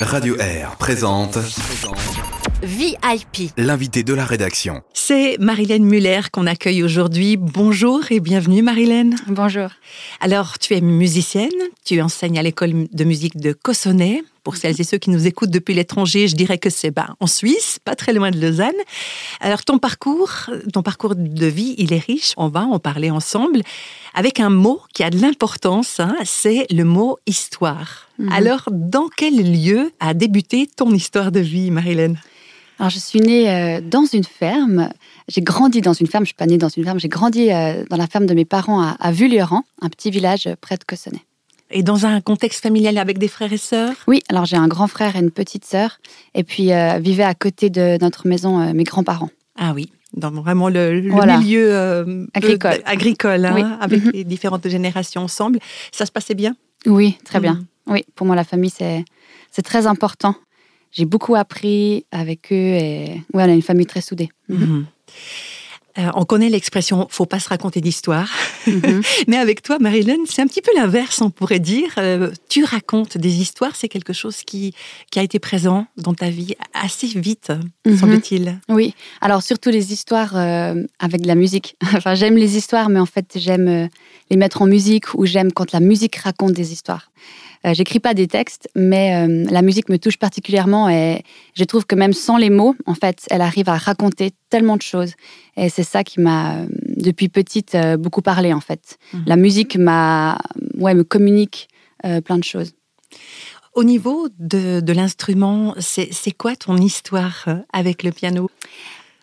Radio Air présente VIP. l'invité de la rédaction. C'est Marilène Muller qu'on accueille aujourd'hui. Bonjour et bienvenue Marilène. Bonjour. Alors, tu es musicienne, tu enseignes à l'école de musique de Cossonay. Pour celles et ceux qui nous écoutent depuis l'étranger, je dirais que c'est ben, en Suisse, pas très loin de Lausanne. Alors, ton parcours, ton parcours de vie, il est riche. On va en parler ensemble avec un mot qui a de l'importance. hein, c'est le mot histoire. Mhm. Alors, dans quel lieu a débuté ton histoire de vie, Marilène? Alors, je suis née euh, dans une ferme. J'ai grandi dans une ferme. Je suis pas née dans une ferme. J'ai grandi euh, dans la ferme de mes parents à, à un petit village euh, près de Cossonay. Et dans un contexte familial avec des frères et sœurs? Oui, alors j'ai un grand frère et une petite sœur. Et puis, euh, vivaient à côté de notre maison euh, mes grands-parents. Ah oui, dans vraiment le, le Voilà. milieu euh, Agricole. agricole hein, Oui. avec Mhm. les différentes générations ensemble. Ça se passait bien? Oui, très bien. Mhm. Oui, pour moi, la famille, c'est très important. J'ai beaucoup appris avec eux et ouais, on a une famille très soudée. Mhm. Euh, on connaît l'expression « faut pas se raconter d'histoire Mhm. ». Mais avec toi, Marilyn, c'est un petit peu l'inverse, on pourrait dire. Euh, tu racontes des histoires, c'est quelque chose qui, qui a été présent dans ta vie assez vite, Mhm. semble-t-il. Oui, alors surtout les histoires euh, avec de la musique. enfin, j'aime les histoires, mais en fait, j'aime les mettre en musique ou j'aime quand la musique raconte des histoires. Euh, J'écris pas des textes, mais euh, la musique me touche particulièrement et je trouve que même sans les mots, en fait, elle arrive à raconter tellement de choses. Et c'est ça qui m'a, euh, depuis petite, beaucoup parlé, en fait. Mhm. La musique m'a, ouais, me communique plein de choses. Au niveau de, de l'instrument, c'est quoi ton histoire avec le piano?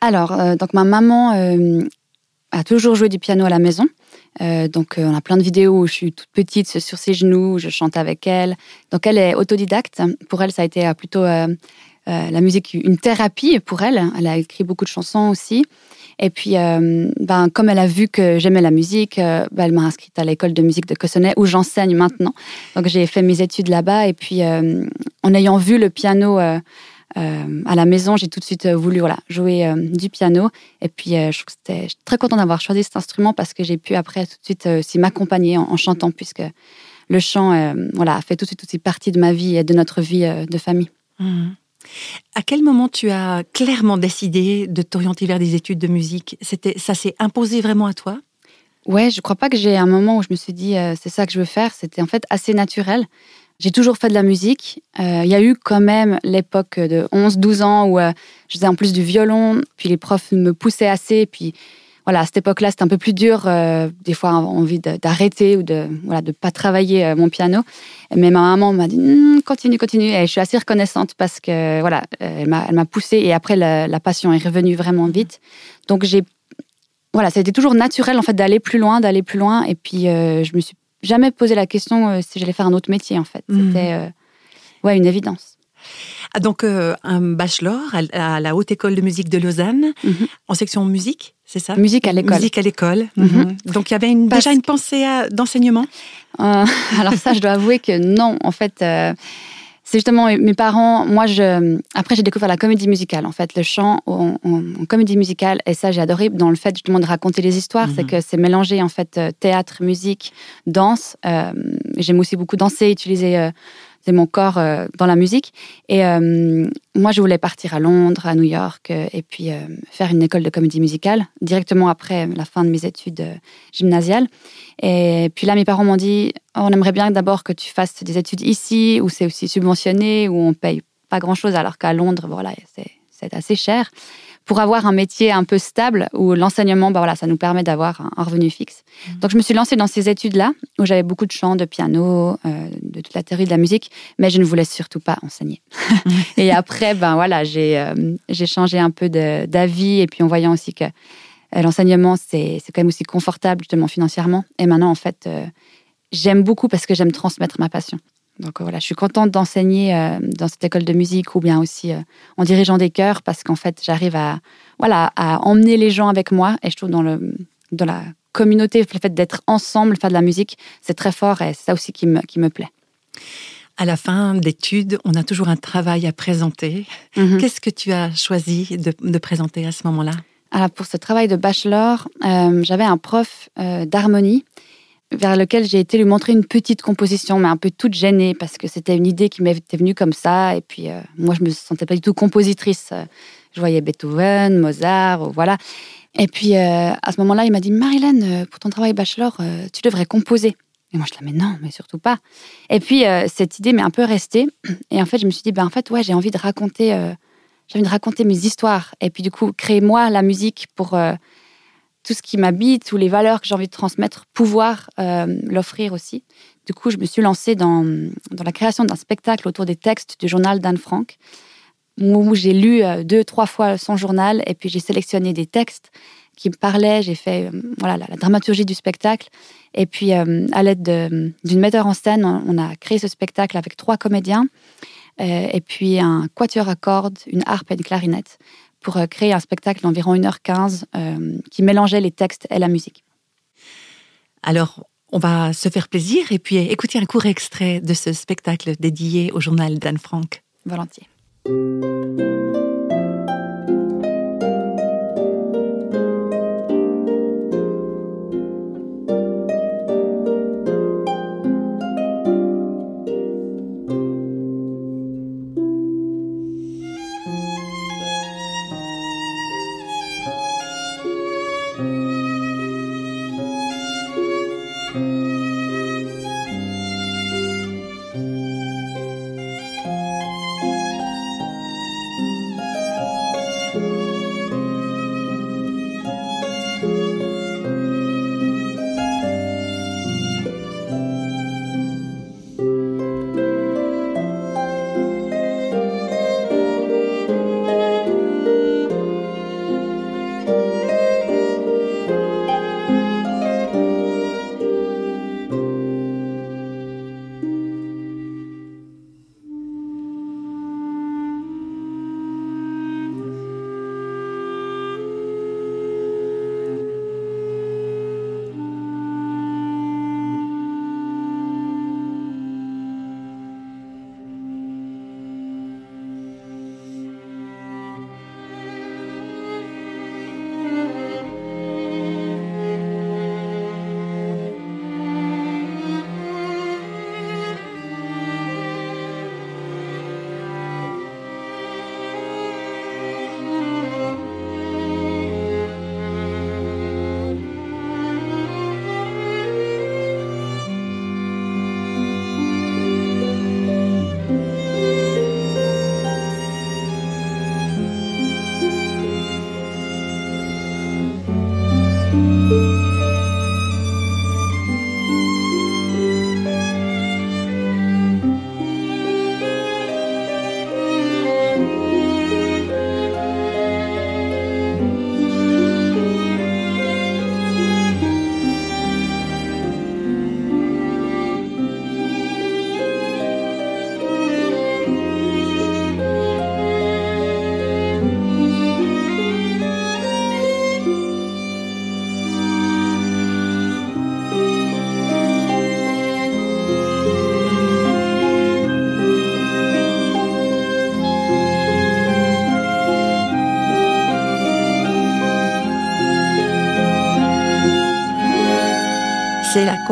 Alors, euh, donc ma maman euh, a toujours joué du piano à la maison. Euh, donc, euh, on a plein de vidéos où je suis toute petite sur ses genoux, où je chante avec elle. Donc, elle est autodidacte. Pour elle, ça a été euh, plutôt la musique, une thérapie pour elle. Elle a écrit beaucoup de chansons aussi. Et puis, ben, comme elle a vu que j'aimais la musique, ben, elle m'a inscrite à l'école de musique de Cossonay, où j'enseigne maintenant. Donc, j'ai fait mes études là-bas. Et puis, en ayant vu le piano euh, à la maison, j'ai tout de suite euh, voulu voilà, jouer euh, du piano. Et puis, euh, je, trouve que c'était- je suis très contente d'avoir choisi cet instrument parce que j'ai pu après tout de suite aussi m'accompagner en, en chantant, puisque le chant voilà, fait tout de suite aussi partie de ma vie et de notre vie de famille. Mhm. À quel moment tu as clairement décidé de t'orienter vers des études de musique? C'était, Ça s'est imposé vraiment à toi? Ouais, je crois pas que j'ai un moment où je me suis dit c'est ça que je veux faire. C'était en fait assez naturel. J'ai toujours fait de la musique. Euh, Il y a eu quand même l'époque de 11-12 ans où euh, je faisais en plus du violon, puis les profs me poussaient assez. Puis voilà, à cette époque-là, c'était un peu plus dur. euh, des fois, envie d'arrêter ou de voilà de pas travailler euh, mon piano. Mais ma maman m'a dit Hum, continue, continue. Et je suis assez reconnaissante parce que voilà, elle m'a poussée et après la, la passion est revenue vraiment vite. Donc j'ai voilà, été toujours naturel en fait d'aller plus loin, d'aller plus loin. Et puis je me suis jamais posé la question euh, si j'allais faire un autre métier en fait. Mhm. C'était euh, ouais une évidence. Ah, Donc, euh, un bachelor à, la Haute École de musique de Lausanne, Mhm. en section musique, c'est ça? Musique à l'école. Musique à l'école. Mhm. Mhm. Donc, il y avait une- Parce- déjà une pensée d'enseignement? Euh, alors ça, je dois avouer que non. En fait, euh, c'est justement mes parents. Moi, je après j'ai découvert la comédie musicale. En fait, le chant en, en- en comédie musicale. Et ça, j'ai adoré dans le fait justement de raconter les histoires. Mhm. C'est que c'est mélangé en fait euh, théâtre, musique, danse. Euh, J'aime aussi beaucoup danser, utiliser euh, mon corps euh, dans la musique. Et euh, moi, je voulais partir à Londres, à New York, euh, et puis faire une école de comédie musicale directement après la fin de mes études gymnasiales. Et puis là, mes parents m'ont dit on aimerait bien d'abord que tu fasses des études ici, où c'est aussi subventionné, où on paye pas grand-chose, alors qu'à Londres, voilà, c'est assez cher. Pour avoir un métier un peu stable, où l'enseignement, bah voilà, ça nous permet d'avoir un, revenu fixe. Donc, je me suis lancée dans ces études-là, où j'avais beaucoup de chant, de piano, euh, de toute la théorie de la musique, mais je ne voulais surtout pas enseigner. et après, ben voilà, j'ai euh, j'ai changé un peu d'avis, et puis en voyant aussi que euh, l'enseignement, c'est c'est quand même aussi confortable, justement, financièrement. Et maintenant, en fait, j'aime beaucoup parce que j'aime transmettre ma passion. Donc euh, voilà, je suis contente d'enseigner euh, dans cette école de musique ou bien aussi euh, en dirigeant des chœurs parce qu'en fait, j'arrive à, voilà, à emmener les gens avec moi. Et je trouve dans, le, dans la communauté, le fait d'être ensemble, faire de la musique, c'est très fort et c'est ça aussi qui me, qui me plaît. À la fin d'études, on a toujours un travail à présenter. Mhm. Qu'est-ce que tu as choisi de, de présenter à ce moment-là? Alors pour ce travail de bachelor, euh, j'avais un prof d'harmonie vers lequel j'ai été lui montrer une petite composition, mais un peu toute gênée, parce que c'était une idée qui m'était venue comme ça. Et puis, euh, moi, je me sentais pas du tout compositrice. Je voyais Beethoven, Mozart, voilà. Et puis, euh, à ce moment-là, il m'a dit Marilyn, euh, pour ton travail bachelor, tu devrais composer. Et moi, je disais, mais non, mais surtout pas. Et puis, cette idée m'est un peu restée. Et en fait, je me suis dit, ben, en fait, ouais, j'ai envie de raconter, j'ai envie de raconter mes histoires. Et puis, du coup, créer moi la musique pour tout ce qui m'habite, toutes les valeurs que j'ai envie de transmettre, pouvoir euh, l'offrir aussi. Du coup, je me suis lancée dans, dans la création d'un spectacle autour des textes du journal d'Anne Frank, où j'ai lu euh, deux, trois fois son journal, et puis j'ai sélectionné des textes qui me parlaient. J'ai fait euh, voilà, la, dramaturgie du spectacle. Et puis, à l'aide d'une metteur en scène, on, a créé ce spectacle avec trois comédiens, et puis un quatuor à cordes, une harpe et une clarinette pour euh, créer un spectacle d'environ 1h15 euh, qui mélangeait les textes et la musique. Alors, on va se faire plaisir et puis écouter un court extrait de ce spectacle dédié au journal d'Anne Frank. Volontiers.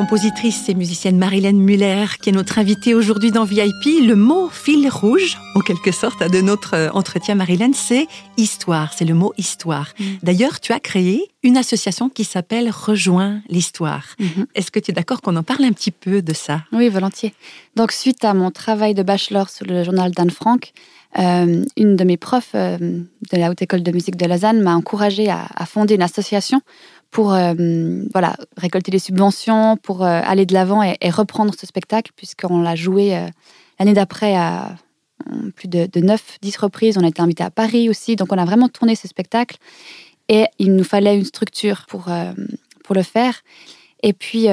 Compositrice et musicienne Marilyn Muller qui est notre invitée aujourd'hui dans VIP. Le mot fil rouge, en quelque sorte, de notre euh, entretien, Marilyn, c'est histoire. C'est le mot histoire. Mm. D'ailleurs, tu as créé une association qui s'appelle Rejoins l'histoire. Mm-hmm. Est-ce que tu es d'accord qu'on en parle un petit peu de ça? Oui, volontiers. Donc, suite à mon travail de bachelor sur le journal d'Anne Frank, euh, une de mes profs euh, de la Haute École de musique de Lausanne m'a encouragée à, à, fonder une association pour euh, voilà, récolter des subventions, pour euh, aller de l'avant et, reprendre ce spectacle, puisqu'on l'a joué euh, l'année d'après à plus de, de 9-10 reprises. On a été invité à Paris aussi, donc on a vraiment tourné ce spectacle. Et il nous fallait une structure pour, pour le faire. Et puis,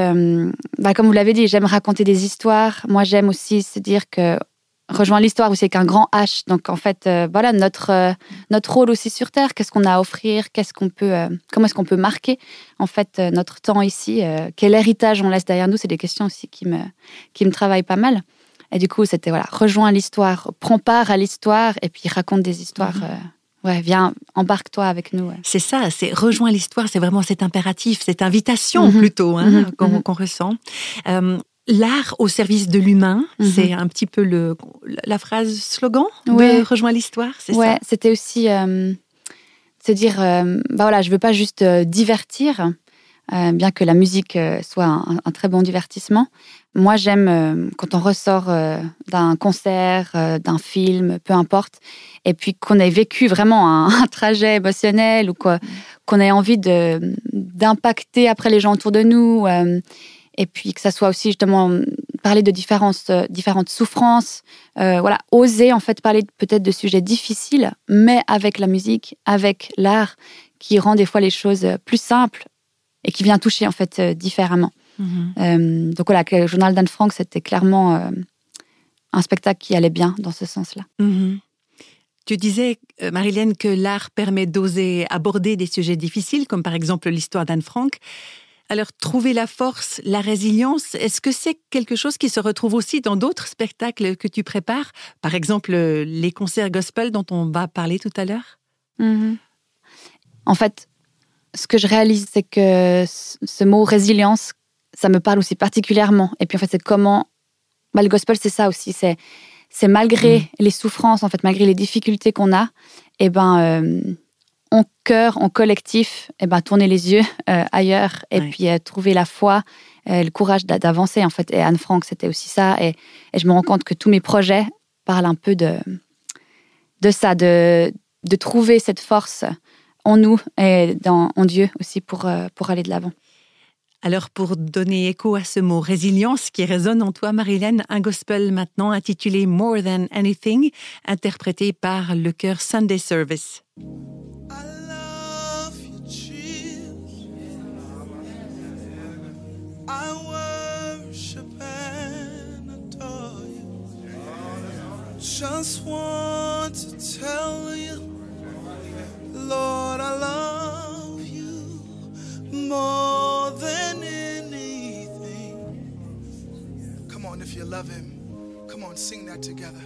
bah, comme vous l'avez dit, j'aime raconter des histoires. Moi, j'aime aussi se dire que rejoint l'histoire aussi avec un grand H. Donc en fait, euh, voilà notre euh, notre rôle aussi sur Terre. Qu'est-ce qu'on a à offrir Qu'est-ce qu'on peut euh, Comment est-ce qu'on peut marquer en fait notre temps ici Quel héritage on laisse derrière nous C'est des questions aussi qui me qui me travaillent pas mal. Et du coup, c'était voilà, rejoins l'histoire, prends part à l'histoire et puis raconte des histoires. Mhm. ouais, viens, embarque-toi avec nous. ouais. C'est ça, c'est rejoins l'histoire, c'est vraiment cet impératif, cette invitation Mhm. plutôt hein, qu'on mhm. qu'on ressent. L'art au service de l'humain, Mhm. c'est un petit peu le, la phrase slogan Ouais. de Rejoins l'histoire, c'est Ouais, ça? c'était aussi euh, se dire, euh, bah voilà, je veux pas juste euh, divertir, euh, bien que la musique euh, soit un, un très bon divertissement. Moi, j'aime quand on ressort d'un concert, d'un film, peu importe, et puis qu'on ait vécu vraiment un, un trajet émotionnel ou quoi, qu'on ait envie d'impacter après les gens autour de nous. Et puis que ça soit aussi justement parler de différentes, euh, différentes souffrances, euh, voilà, oser en fait parler peut-être de sujets difficiles, mais avec la musique, avec l'art, qui rend des fois les choses euh, plus simples et qui vient toucher en fait euh, différemment. Mhm. Euh, donc voilà, le journal d'Anne Frank, c'était clairement un spectacle qui allait bien dans ce sens-là. Mhm. Tu disais, Marilène, que l'art permet d'oser aborder des sujets difficiles, comme par exemple l'histoire d'Anne Frank. Alors, trouver la force, la résilience, est-ce que c'est quelque chose qui se retrouve aussi dans d'autres spectacles que tu prépares? Par exemple, les concerts gospel dont on va parler tout à l'heure? En fait, ce que je réalise, c'est que ce mot résilience, ça me parle aussi particulièrement. Et puis en fait, c'est comment. Bah, le gospel, c'est ça aussi. C'est c'est malgré Mm. les souffrances, en fait, malgré les difficultés qu'on a, et ben, euh, en cœur, en collectif, et ben, tourner les yeux euh, ailleurs et Ouais. puis euh, trouver la foi, euh, le courage d'a- d'avancer, en fait. Et Anne Frank, c'était aussi ça. Et, et je me rends compte que tous mes projets parlent un peu de, de ça, de, de trouver cette force en nous et dans, en Dieu aussi pour, pour aller de l'avant. Alors, pour donner écho à ce mot résilience qui résonne en toi, Marilène, un gospel maintenant intitulé More Than Anything, interprété par le chœur Sunday Service. I just want to tell you, Lord, I love you more than anything. Come on, if you love Him, come on, sing that together.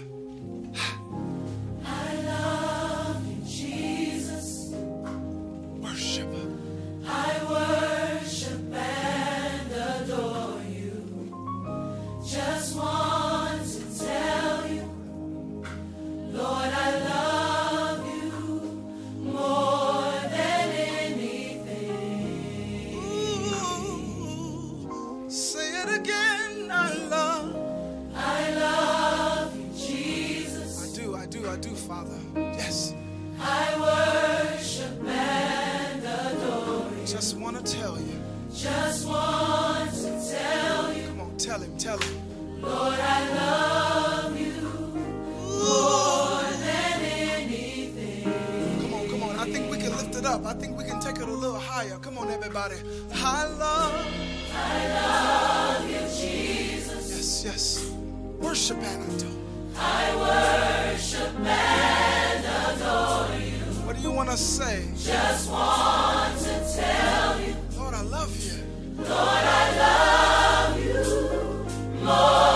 Do, I I Father. Yes. I worship and adore you. Just want to tell you. Just want to tell you. Come on, tell him, tell him. Lord, I love you more than anything. Come on, come on. I think we can lift it up. I think we can take it a little higher. Come on, everybody. I love. Yes, yes. Worship and adore. I worship and adore you. What do you want to say? Just want to tell you. Lord, I love you. Lord, I love you more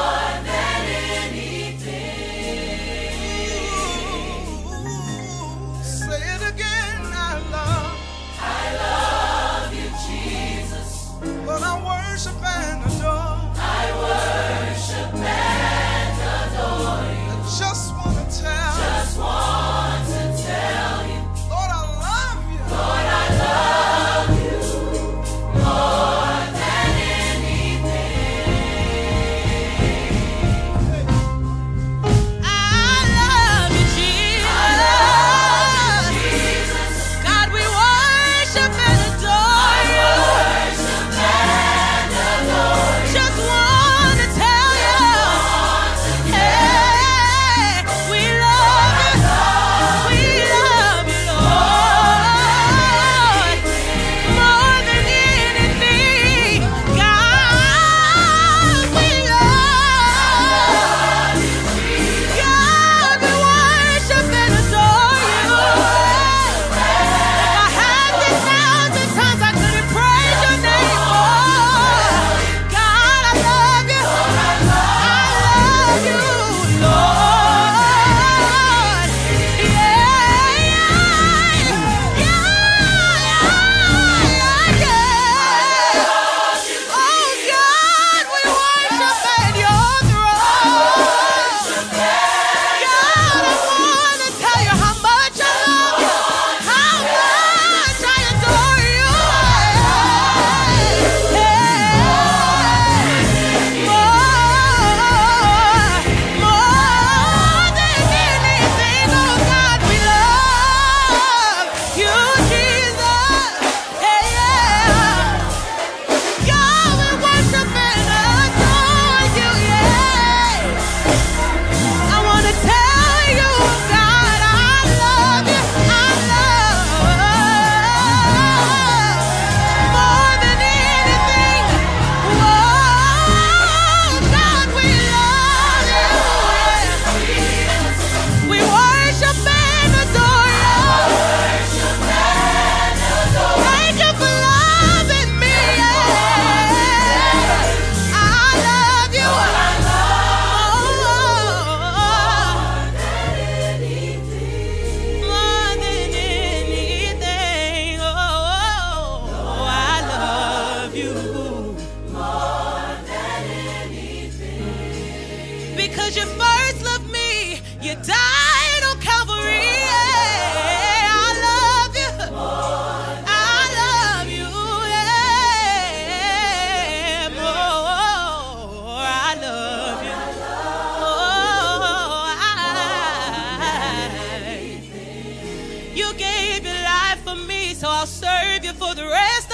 I'll serve you for the rest.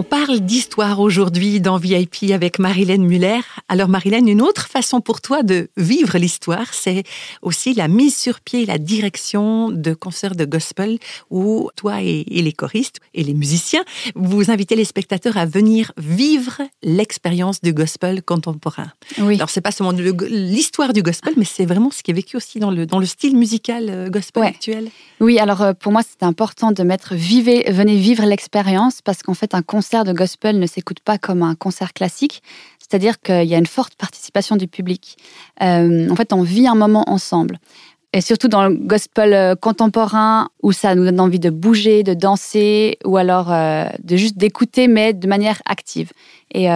On parle d'histoire aujourd'hui dans VIP avec Marilène Muller. Alors Marilène, une autre façon pour toi de vivre l'histoire, c'est aussi la mise sur pied, la direction de concerts de gospel où toi et, et les choristes et les musiciens, vous invitez les spectateurs à venir vivre l'expérience du gospel contemporain. Oui. Alors c'est pas seulement le- l'histoire du gospel, mais c'est vraiment ce qui est vécu aussi dans le, dans le style musical euh, gospel Ouais. actuel. Oui, alors euh, pour moi, c'était important de mettre vivez, venez vivre l'expérience parce qu'en fait, un concert de gospel ne s'écoute pas comme un concert classique. C'est-à-dire qu'il y a une forte participation du public. Euh, en fait, on vit un moment ensemble. Et surtout dans le gospel euh, contemporain, où ça nous donne envie de bouger, de danser, ou alors euh, de juste d'écouter, mais de manière active. Et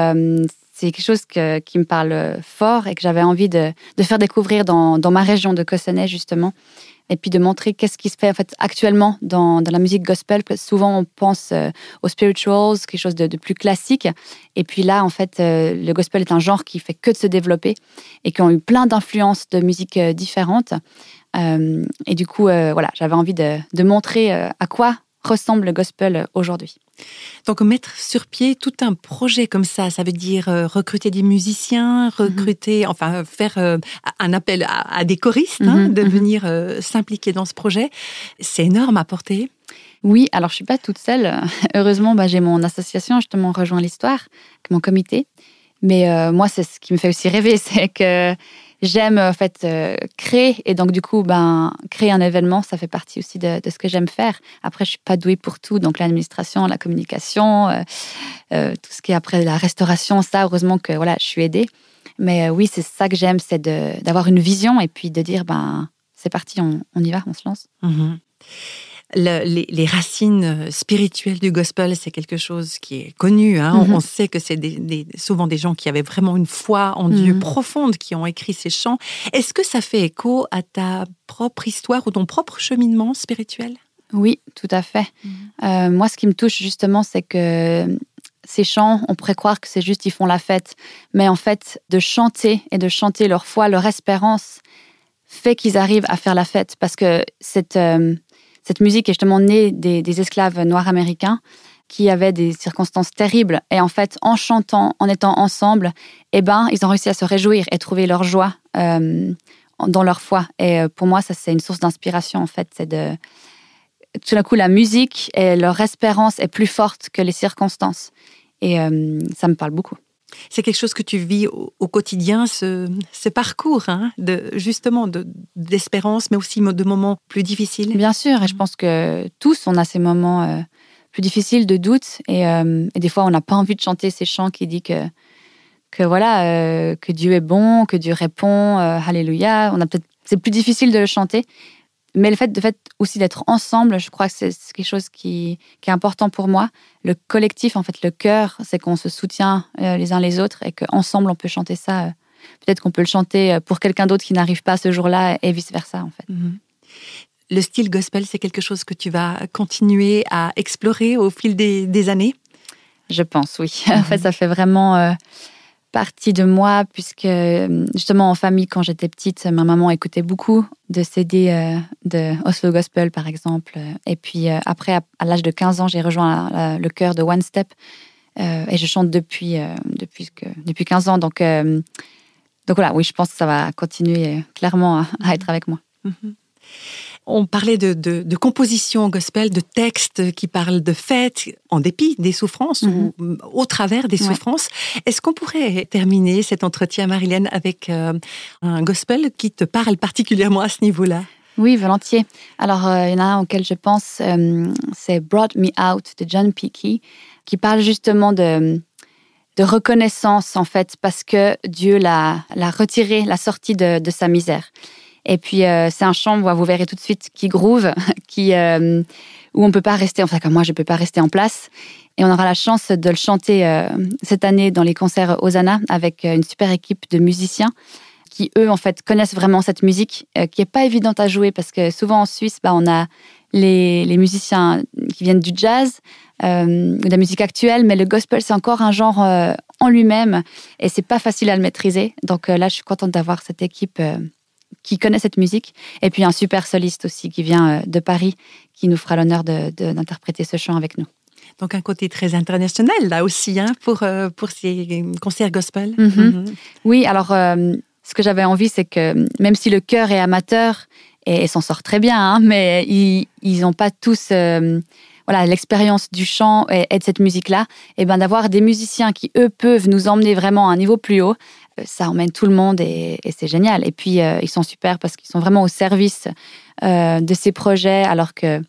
c'est quelque chose qui me parle fort et que j'avais envie de, faire découvrir dans, dans ma région de Cossonay, justement et puis de montrer qu'est-ce qui se fait en fait actuellement dans, dans la musique gospel. Souvent, on pense euh, aux spirituals, quelque chose de, de plus classique. Et puis là, en fait, euh, le gospel est un genre qui fait que de se développer et qui ont eu plein d'influences de musique euh, différentes. Et du coup, voilà, j'avais envie de, de montrer à quoi ressemble le gospel euh, aujourd'hui. Donc mettre sur pied tout un projet comme ça, ça veut dire euh, recruter des musiciens, recruter, enfin euh, faire un appel à, à des choristes hein, Mhm, de mhm. venir euh, s'impliquer dans ce projet. C'est énorme à porter. Oui, alors je suis pas toute seule. Heureusement, bah, j'ai mon association, justement, Rejoint l'Histoire, mon comité. Mais euh, moi, c'est ce qui me fait aussi rêver, c'est que j'aime en fait euh, créer et donc du coup, ben créer un événement, ça fait partie aussi de, ce que j'aime faire. Après, je suis pas douée pour tout, donc l'administration, la communication, euh, euh, tout ce qui est après la restauration, ça, heureusement que voilà, je suis aidée. Mais euh, oui, c'est ça que j'aime, c'est d'avoir une vision et puis de dire ben c'est parti, on, y va, on se lance. Mhm. Le- les, les racines euh, spirituelles du gospel, c'est quelque chose qui est connu. hein. On- Mhm. On sait que c'est des- des- souvent des gens qui avaient vraiment une foi en Dieu Mhm. profonde qui ont écrit ces chants. Est-ce que ça fait écho à ta propre histoire ou ton propre cheminement spirituel? Oui, tout à fait. Euh, moi, ce qui me touche justement, c'est que ces chants, on pourrait croire que c'est juste ils font la fête, mais en fait, de chanter et de chanter leur foi, leur espérance, fait qu'ils arrivent à faire la fête, parce que cette euh, cette musique est justement née des, esclaves noirs américains qui avaient des circonstances terribles, et en fait, en chantant, en étant ensemble, eh ben, ils ont réussi à se réjouir et trouver leur joie euh, dans leur foi. Et euh, pour moi, ça c'est une source d'inspiration en fait, c'est de tout d'un coup, la musique et leur espérance est plus forte que les circonstances. Et euh, ça me parle beaucoup. C'est quelque chose que tu vis au, quotidien, ce, parcours hein, de justement de- d'espérance, mais aussi de moments plus difficiles? Bien sûr, et je pense que tous, on a ces moments euh, plus difficiles de doute. Et, euh, et des fois, on n'a pas envie de chanter ces chants qui disent que, que voilà, euh, que Dieu est bon, que Dieu répond, Alléluia. On a peut-être, c'est plus difficile de le chanter. Mais le fait, de fait aussi d'être ensemble, je crois que c'est quelque chose qui, qui est important pour moi. Le collectif, en fait, le cœur, c'est qu'on se soutient euh, les uns les autres et qu'ensemble, on peut chanter ça. euh, Peut-être qu'on peut le chanter euh, pour quelqu'un d'autre qui n'arrive pas ce jour-là et vice-versa, en fait. Mhm. Le style gospel, c'est quelque chose que tu vas continuer à explorer au fil des, des années? Je pense, oui. en fait, ça fait vraiment euh, partie de moi, puisque euh, justement en famille, quand j'étais petite, ma maman écoutait beaucoup de CD euh, de Oslo Gospel, par exemple. Et puis euh, après, à, l'âge de 15 ans, j'ai rejoint la- le chœur de One Step. euh, et je chante depuis, euh, depuis, que, depuis 15 ans. Donc, euh, donc voilà, oui, je pense que ça va continuer euh, clairement à, à être avec moi. Mhm. On parlait de, de, de composition gospel, de textes qui parlent de fêtes en dépit des souffrances ou au travers des Ouais. souffrances. Est-ce qu'on pourrait terminer cet entretien, Marilène, avec euh, un gospel qui te parle particulièrement à ce niveau-là? Oui, volontiers. Alors, euh, il y en a un auquel je pense, euh, c'est Brought Me Out de John Peakey, qui parle justement de, de reconnaissance en fait parce que Dieu l'a l'a retiré, l'a sorti de, de sa misère. Et puis euh, c'est un où vous verrez tout de suite, qui groove, qui euh, où on peut pas rester, enfin comme moi je peux pas rester en place. Et on aura la chance de le chanter euh, cette année dans les concerts Osana avec une super équipe de musiciens qui eux en fait connaissent vraiment cette musique qui est pas évidente à jouer parce que souvent en Suisse bah, on a les, musiciens qui viennent du jazz ou de la musique actuelle mais le gospel c'est encore un genre en lui-même et c'est pas facile à le maîtriser donc là je suis contente d'avoir cette équipe qui connaît cette musique et puis un super soliste aussi qui vient euh, de Paris qui nous fera l'honneur d'interpréter ce chant avec nous. Donc un côté très international là aussi hein, pour, euh, pour ces concerts gospel. Mhm. Oui, alors euh, ce que j'avais envie, c'est que même si le chœur est amateur et, et s'en sort très bien, hein, mais ils n'ont pas tous euh, voilà l'expérience du chant et, et de cette musique-là, et ben d'avoir des musiciens qui eux peuvent nous emmener vraiment à un niveau plus haut, ça emmène tout le monde et, et c'est génial. Et puis euh, ils sont super parce qu'ils sont vraiment au service euh, de ces projets, alors que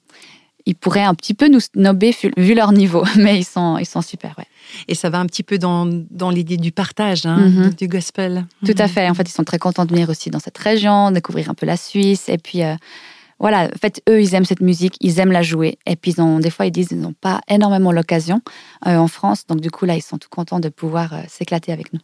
ils pourraient un petit peu nous snober vu leur niveau, mais ils sont ils sont super. Ouais. Et ça va un petit peu dans, dans l'idée du partage hein, Mhm. du gospel. Tout à Mhm. fait. En fait, ils sont très contents de venir aussi dans cette région, découvrir un peu la Suisse. Et puis, euh, voilà, en fait, eux, ils aiment cette musique, ils aiment la jouer. Et puis, ils ont, des fois, ils disent qu'ils n'ont pas énormément l'occasion euh, en France. Donc, du coup, là, ils sont tout contents de pouvoir euh, s'éclater avec nous.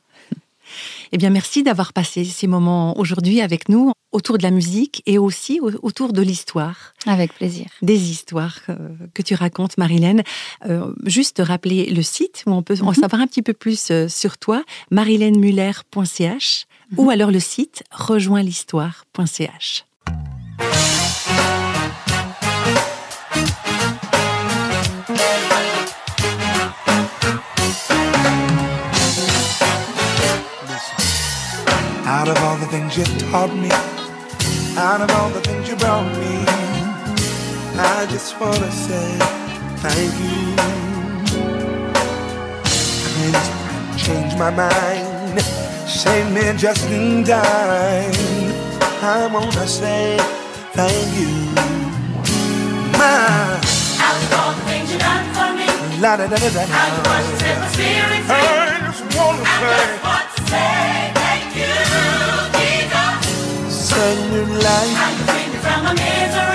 Eh bien, merci d'avoir passé ces moments aujourd'hui avec nous autour de la musique et aussi au- autour de l'histoire, Avec plaisir. des histoires euh, que tu racontes, Marilène. Euh, juste rappeler le site où on peut en Mhm. savoir un petit peu plus euh, sur toi, marilènemuller.ch ou alors le site rejoinsl'histoire.ch. Out of all the things you taught me, out of all the things you brought me, I just wanna say thank you. Cleansed, changed my mind, saved me just in time. I wanna say thank you. My Out of all the things you done for me, la da da da da. how you washed and set my spirit free. I just wanna I say just want to say life. I'm free from a misery.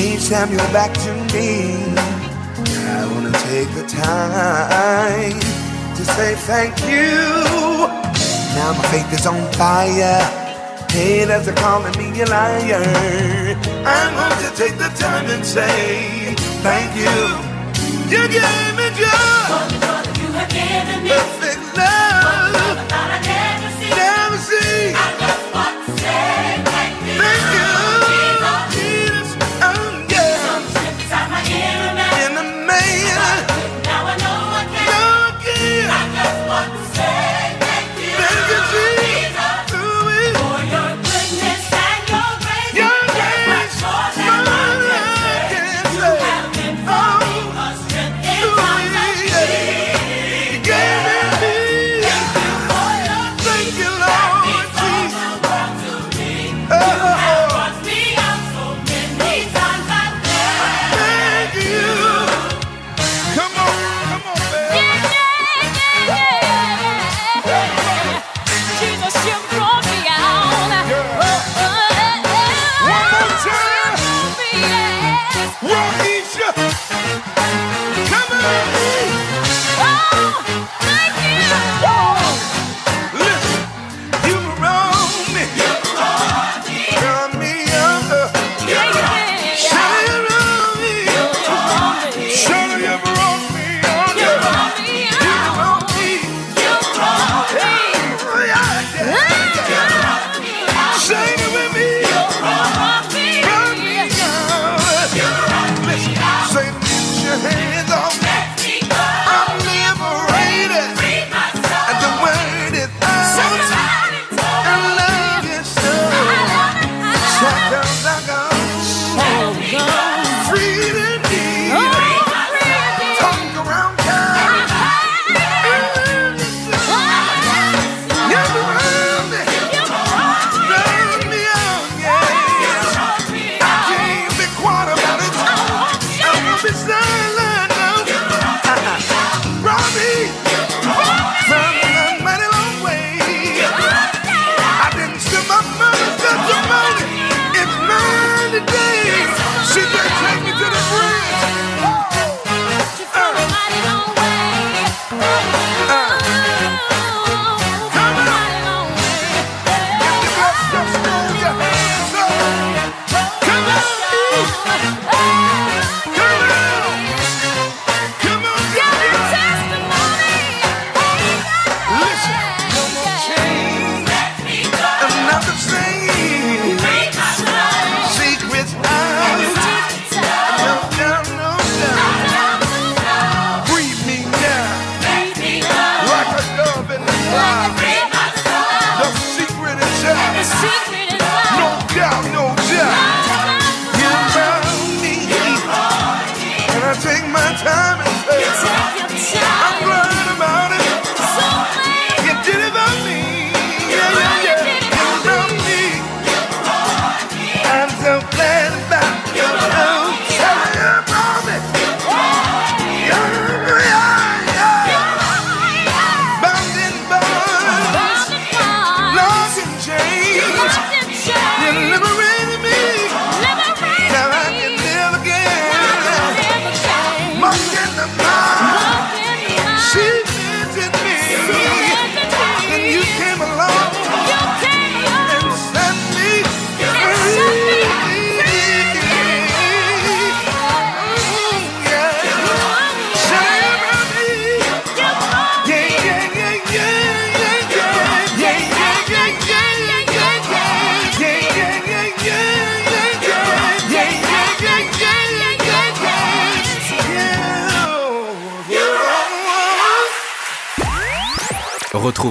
Each time you're back to me. I wanna take the time to say thank you. Now my faith is on fire. Haters are calling me a liar. I'm going to take the time and say thank you. You gave me joy, For the joy that you have given me,